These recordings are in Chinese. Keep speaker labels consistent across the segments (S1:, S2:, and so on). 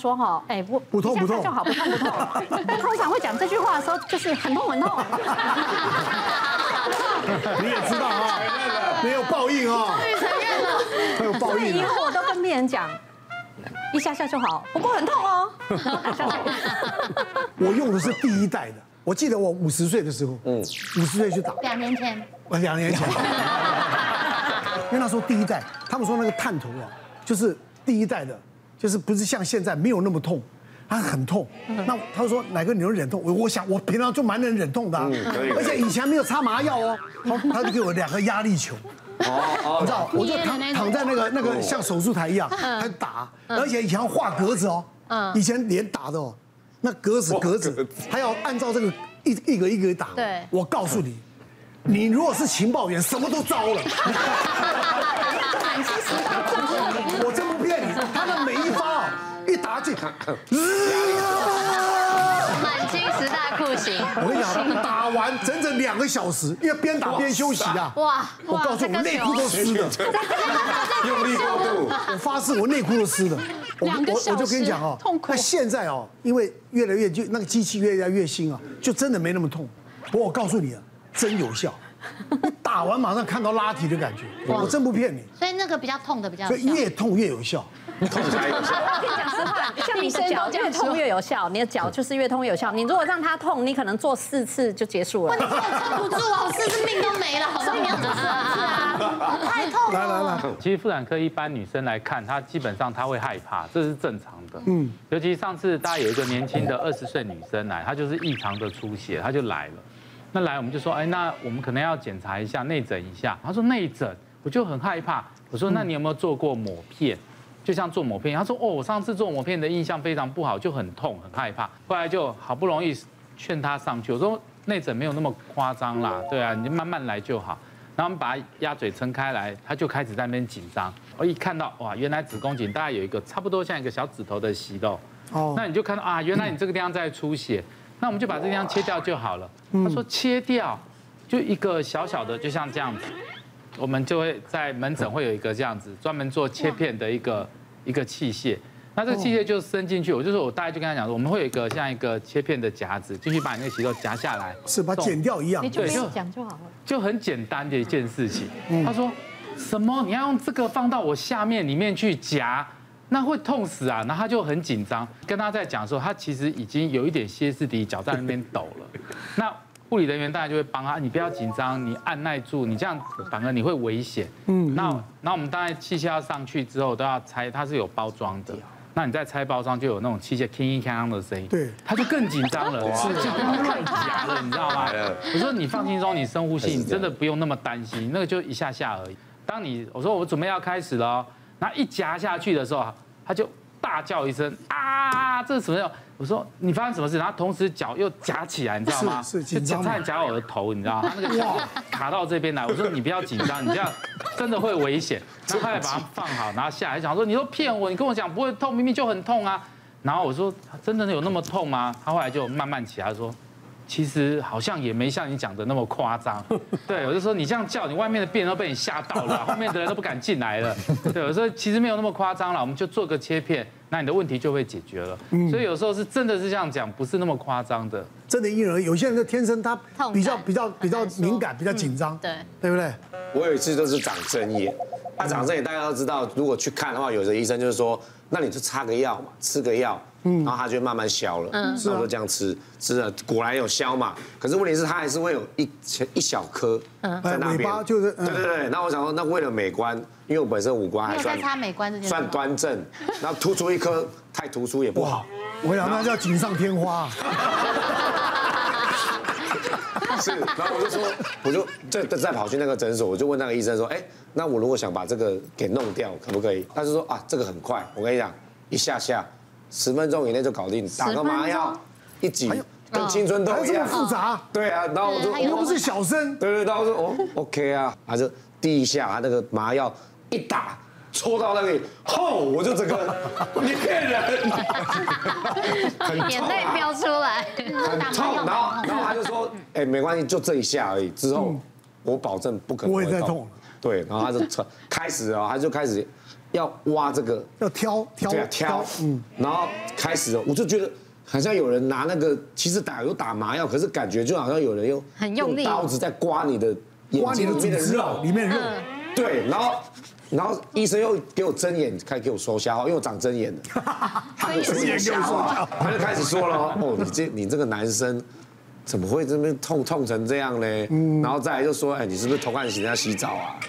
S1: 说哈，哎不
S2: 不痛不痛
S1: 就好，不痛不痛。但通常会讲这句话的时候，就是很痛很痛。
S2: 你也知道啊，没有报应啊，
S3: 终于承认了，
S2: 没有报应。
S1: 以后我都跟病人讲，一下下就好，不过很痛哦。
S2: 我用的是第一代的，我记得我五十岁的时候，嗯，五十岁去打，
S3: 两年前，
S2: 我两年前，因为那时候第一代，他们说那个探头啊，就是第一代的。就是不是像现在没有那么痛，他很痛。那他说哪个你能忍痛？我我想我平常就蛮能忍痛的，而且以前没有擦麻药哦。他就给我两个压力球，你知道，我就躺躺在那个那个像手术台一样，他打，而且以前要画格子哦，以前连打的哦，那格子格子，他要按照这个一一个一个打。
S3: 对，
S2: 我告诉你，你如果是情报员，什么都糟了。
S3: 满清十大酷刑。
S2: 我跟你讲，打完整整两个小时，因为边打边休息啊。
S3: 哇！
S2: 我告诉你，我内裤都湿了。
S4: 用力过度，
S2: 我发誓，我内裤都湿了。我我我就跟你讲哦，那现在哦，因为越来越就那个机器越来越新啊，就真的没那么痛。不过我告诉你啊，真有效。你打完马上看到拉提的感觉，我真不骗你。
S3: 所以那个比较痛的比较，
S2: 所以越痛越有效。
S4: 痛才有效。
S1: 我跟你讲实话，像你的脚越痛越有效，你的脚就是越痛越有效。你如果让它痛，你可能做四次就结束了。
S3: 你真的撑不住啊，我四次命都没了，所以你要做四次啊，太痛了。来来来，
S5: 其实妇产科一般女生来看，她基本上她会害怕，这是正常的。嗯，尤其上次大家有一个年轻的二十岁女生来，她就是异常的出血，她就来了。那来我们就说，哎，那我们可能要检查一下内诊一下。她说内诊，我就很害怕。我说那你有没有做过抹片？就像做抹片。他说哦，我上次做抹片的印象非常不好，就很痛很害怕。后来就好不容易劝他上去。我说内诊没有那么夸张啦，对啊，你就慢慢来就好。然后我们把他鸭嘴撑开来，他就开始在那边紧张。我一看到哇，原来子宫颈大概有一个差不多像一个小指头的息肉。哦。那你就看到啊，原来你这个地方在出血。那我们就把这地方切掉就好了。他说切掉，就一个小小的，就像这样子，我们就会在门诊会有一个这样子专门做切片的一个一个器械。那这个器械就伸进去，我就说我大概就跟他讲说，我们会有一个像一个切片的夹子，进去把你那个息肉夹下来，
S2: 是把它剪掉一样。
S1: 你就讲就好了，
S5: 就很简单的一件事情。他说什么？你要用这个放到我下面里面去夹？那会痛死啊！然后他就很紧张，跟他在讲的时候，他其实已经有一点歇斯底里，脚在那边抖了。那护理人员大概就会帮他，你不要紧张，你按耐住，你这样反而你会危险。嗯。那那我们当然器械要上去之后都要拆，它是有包装的。那你在拆包装就有那种器械铿铿锵的声音。对。他就更紧张了，是就跟他乱夹了，你知道吗？我说你放轻松，你深呼吸，你真的不用那么担心，那个就一下下而已。当你我说我准备要开始了。然后一夹下去的时候，他就大叫一声啊！这是什么呀？我说你发生什么事？然后同时脚又夹起来，你知道吗？是是紧张。差点夹我的头，你知道吗？他那个脚卡到这边来。我说你不要紧张，你这样真的会危险。然后他来把它放好，然后下来讲说你都骗我，你跟我讲不会痛，明明就很痛啊。然后我说真的有那么痛吗？他后来就慢慢起来说。其实好像也没像你讲的那么夸张，对，我就说你这样叫，你外面的病人都被你吓到了，后面的人都不敢进来了。对，我说其实没有那么夸张了，我们就做个切片，那你的问题就会解决了。所以有时候是真的是这样讲，不是那么夸张的。真的因人而异，有些人就天生他比较比较比较敏感，比较紧张，对，对不对？
S4: 我有一次就是长针眼，他长针眼大家都知道，如果去看的话，有的医生就是说，那你就擦个药嘛，吃个药。嗯，然后它就慢慢消了，嗯，然后就这样吃，吃了果然有消嘛。可是问题是它还是会有一一小颗在那边，就是对对对。那我想说，那为了美观，因为我本身五官还算美观算端正，然后突出一颗太突出也不好。
S2: 我想那叫锦上添花。
S4: 是，然后我就说，我就再再跑去那个诊所，我就问那个医生说，哎，那我如果想把这个给弄掉，可不可以？他就说啊，这个很快，我跟你讲，一下下。十分钟以内就搞定，打个麻药，一挤，跟青春痘一
S2: 样。复杂？
S4: 对啊，然后我说，
S2: 又不是小生。
S4: 对对，然后我说哦，OK 啊，他就第一下，他那个麻药一打，戳到那里，吼，我就整个，你骗人，
S3: 眼泪飙出来，
S4: 很痛，然后然后他就说，哎，没关系，就这一下而已，之后我保证不可能会痛。对，然后他就开始啊，他就开始。要挖这个，
S2: 要挑挑
S4: 对啊挑，嗯，然后开始了，我就觉得好像有人拿那个，其实打有打麻药，可是感觉就好像有人用
S3: 很用力
S4: 刀子在刮你的眼
S2: 刮你的
S4: 睛里面的肉，
S2: 里面的肉，
S4: 对，然后然后医生又给我睁眼，开始给我收瞎话，因为我长针眼的，他就说
S2: 针眼给我收瞎话
S4: 他就开始说了，哦，你这你这个男生。怎么会这边痛痛成这样呢？然后再来就说，哎，你是不是偷看人家洗澡啊？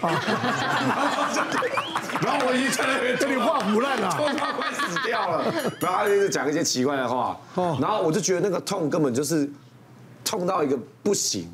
S4: 然后我已经在那边
S2: 这里画腐烂了。
S4: 痛到快死掉了。然后他就讲一些奇怪的话，然后我就觉得那个痛根本就是痛到一个不行，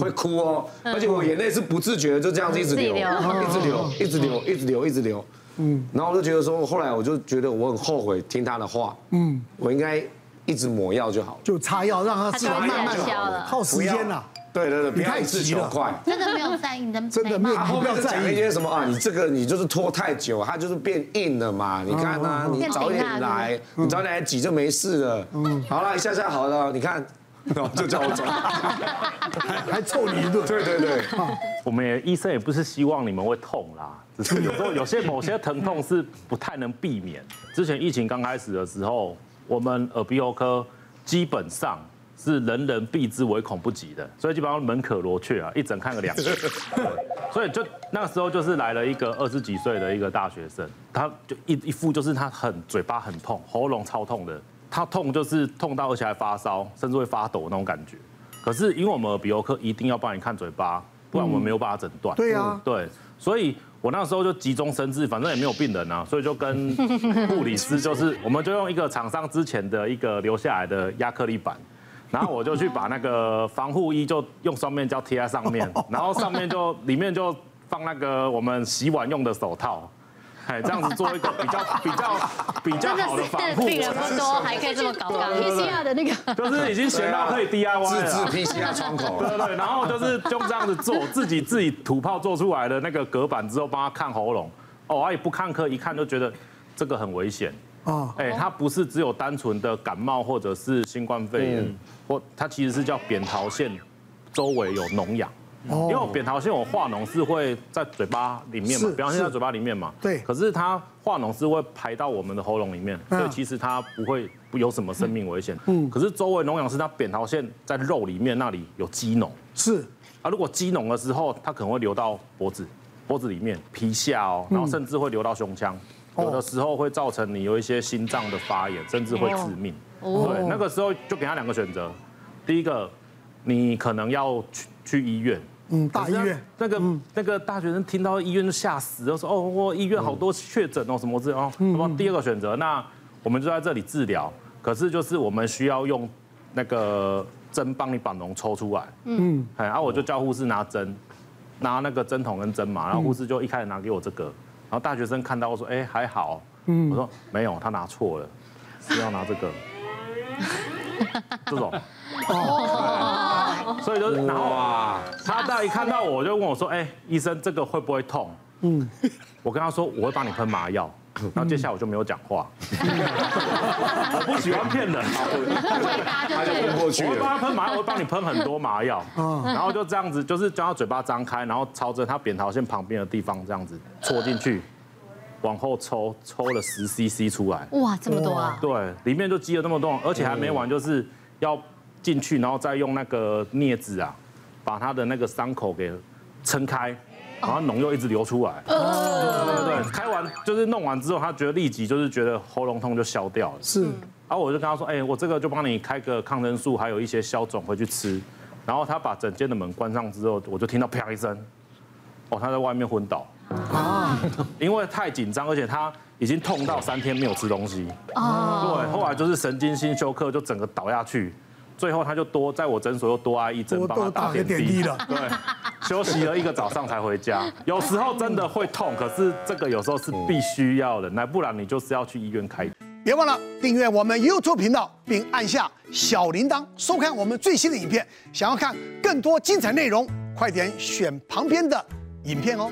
S4: 会哭哦，而且我眼泪是不自觉的就这样子一直流，一直流，一直流，一直流，一直流。嗯，然后我就觉得说，后来我就觉得我很后悔听他的话，嗯，我应该一直抹药就好了，
S2: 就擦药，让它自然慢慢
S3: 消了
S2: 耗时间了。
S4: 对对对，不要
S2: 急了
S4: 求快。
S3: 真的没有在意你的
S2: 真的没有
S4: 后
S2: 在意
S4: 讲一些什么啊，你这个你就是拖太久，它就是变硬了嘛。你看啊，你早一点来，你早点来挤就没事了。嗯，好了，一下下好了，你看，然 后就叫我走。
S2: 还还臭你一顿。
S4: 对对对，
S6: 我们也医生也不是希望你们会痛啦，只是有时候有些某些疼痛是不太能避免。之前疫情刚开始的时候，我们耳鼻喉科基本上是人人避之唯恐不及的，所以基本上门可罗雀啊，一整看个两年。所以就那个时候就是来了一个二十几岁的一个大学生，他就一一副就是他很嘴巴很痛，喉咙超痛的，他痛就是痛到而且还发烧，甚至会发抖那种感觉。可是因为我们耳鼻喉科一定要帮你看嘴巴，不然我们没有办法诊断。
S2: 对啊
S6: 对，所以我那时候就急中生智，反正也没有病人啊，所以就跟 护理师就是，我们就用一个厂商之前的一个留下来的亚克力板，然后我就去把那个防护衣就用双面胶贴在上面，然后上面就里面就放那个我们洗碗用的手套。哎，这样子做一个比较 比较比较好的防护，
S3: 病人不多，还可以这么搞刚。
S7: PCR 的那个，
S6: 就是已经闲到可以 DIY
S4: 自。制 PCR 窗口
S6: 对。对对，然后就是就这样子做，自己自己土炮做出来的那个隔板之后，帮他看喉咙。哦，他也不看科，一看就觉得这个很危险。
S2: 哦，
S6: 哎，它不是只有单纯的感冒或者是新冠肺炎，或它其实是叫扁桃腺周围有脓疡。因为我扁桃腺我化脓是会在嘴巴里面嘛
S2: 是，
S6: 扁桃腺在嘴巴里面嘛，
S2: 对。
S6: 可是它化脓是会排到我们的喉咙里面，
S2: 嗯。
S6: 所以其实它不会不有什么生命危险。嗯，可是周围脓疡是它扁桃腺在肉里面那里有积脓。
S2: 是。
S6: 啊，如果积脓的时候，它可能会流到脖子、脖子里面、皮下哦，然后甚至会流到胸腔，有的时候会造成你有一些心脏的发炎，甚至会致命。对，那个时候就给他两个选择，第一个，你可能要去去医院。
S2: 嗯，大医院
S6: 那个那个大学生听到医院就吓死，就说哦，我医院好多确诊哦，什么之类哦。那么第二个选择，那我们就在这里治疗，可是就是我们需要用那个针帮你把脓抽出来。嗯，哎，然后我就叫护士拿针，拿那个针筒跟针嘛，然后护士就一开始拿给我这个，然后大学生看到我说，哎，还好。嗯我说没有，他拿错了，是要拿这个。这种。所以就是，然后
S4: 哇，
S6: 他大一看到我就问我说：“哎，医生，这个会不会痛？”嗯，我跟他说我会帮你喷麻药，然后接下来我就没有讲话。我不喜欢骗人，
S4: 他就昏过去了。
S6: 帮他喷麻药，我会帮你喷很多麻药，然后就这样子，就是将他嘴巴张开，然后朝着他扁桃腺旁边的地方这样子戳进去，往后抽，抽了十 CC 出来。
S3: 哇，这么多啊！
S6: 对，里面就积了那么多，而且还没完，就是要进去，然后再用那个镊子啊，把他的那个伤口给撑开，然后脓又一直流出来。对对对，开完就是弄完之后，他觉得立即就是觉得喉咙痛就消掉了。
S2: 是，
S6: 然后我就跟他说，哎，我这个就帮你开个抗生素，还有一些消肿回去吃。然后他把整间的门关上之后，我就听到啪一声，哦，他在外面昏倒。啊，因为太紧张，而且他已经痛到三天没有吃东西。哦，对，后来就是神经性休克，就整个倒下去。最后他就多在我诊所又多挨一针，帮他
S2: 打
S6: 点滴
S2: 了。
S6: 对，休息了一个早上才回家。有时候真的会痛，可是这个有时候是必须要的，那不然你就是要去医院开。
S2: 别忘了订阅我们 YouTube 频道，并按下小铃铛，收看我们最新的影片。想要看更多精彩内容，快点选旁边的影片哦。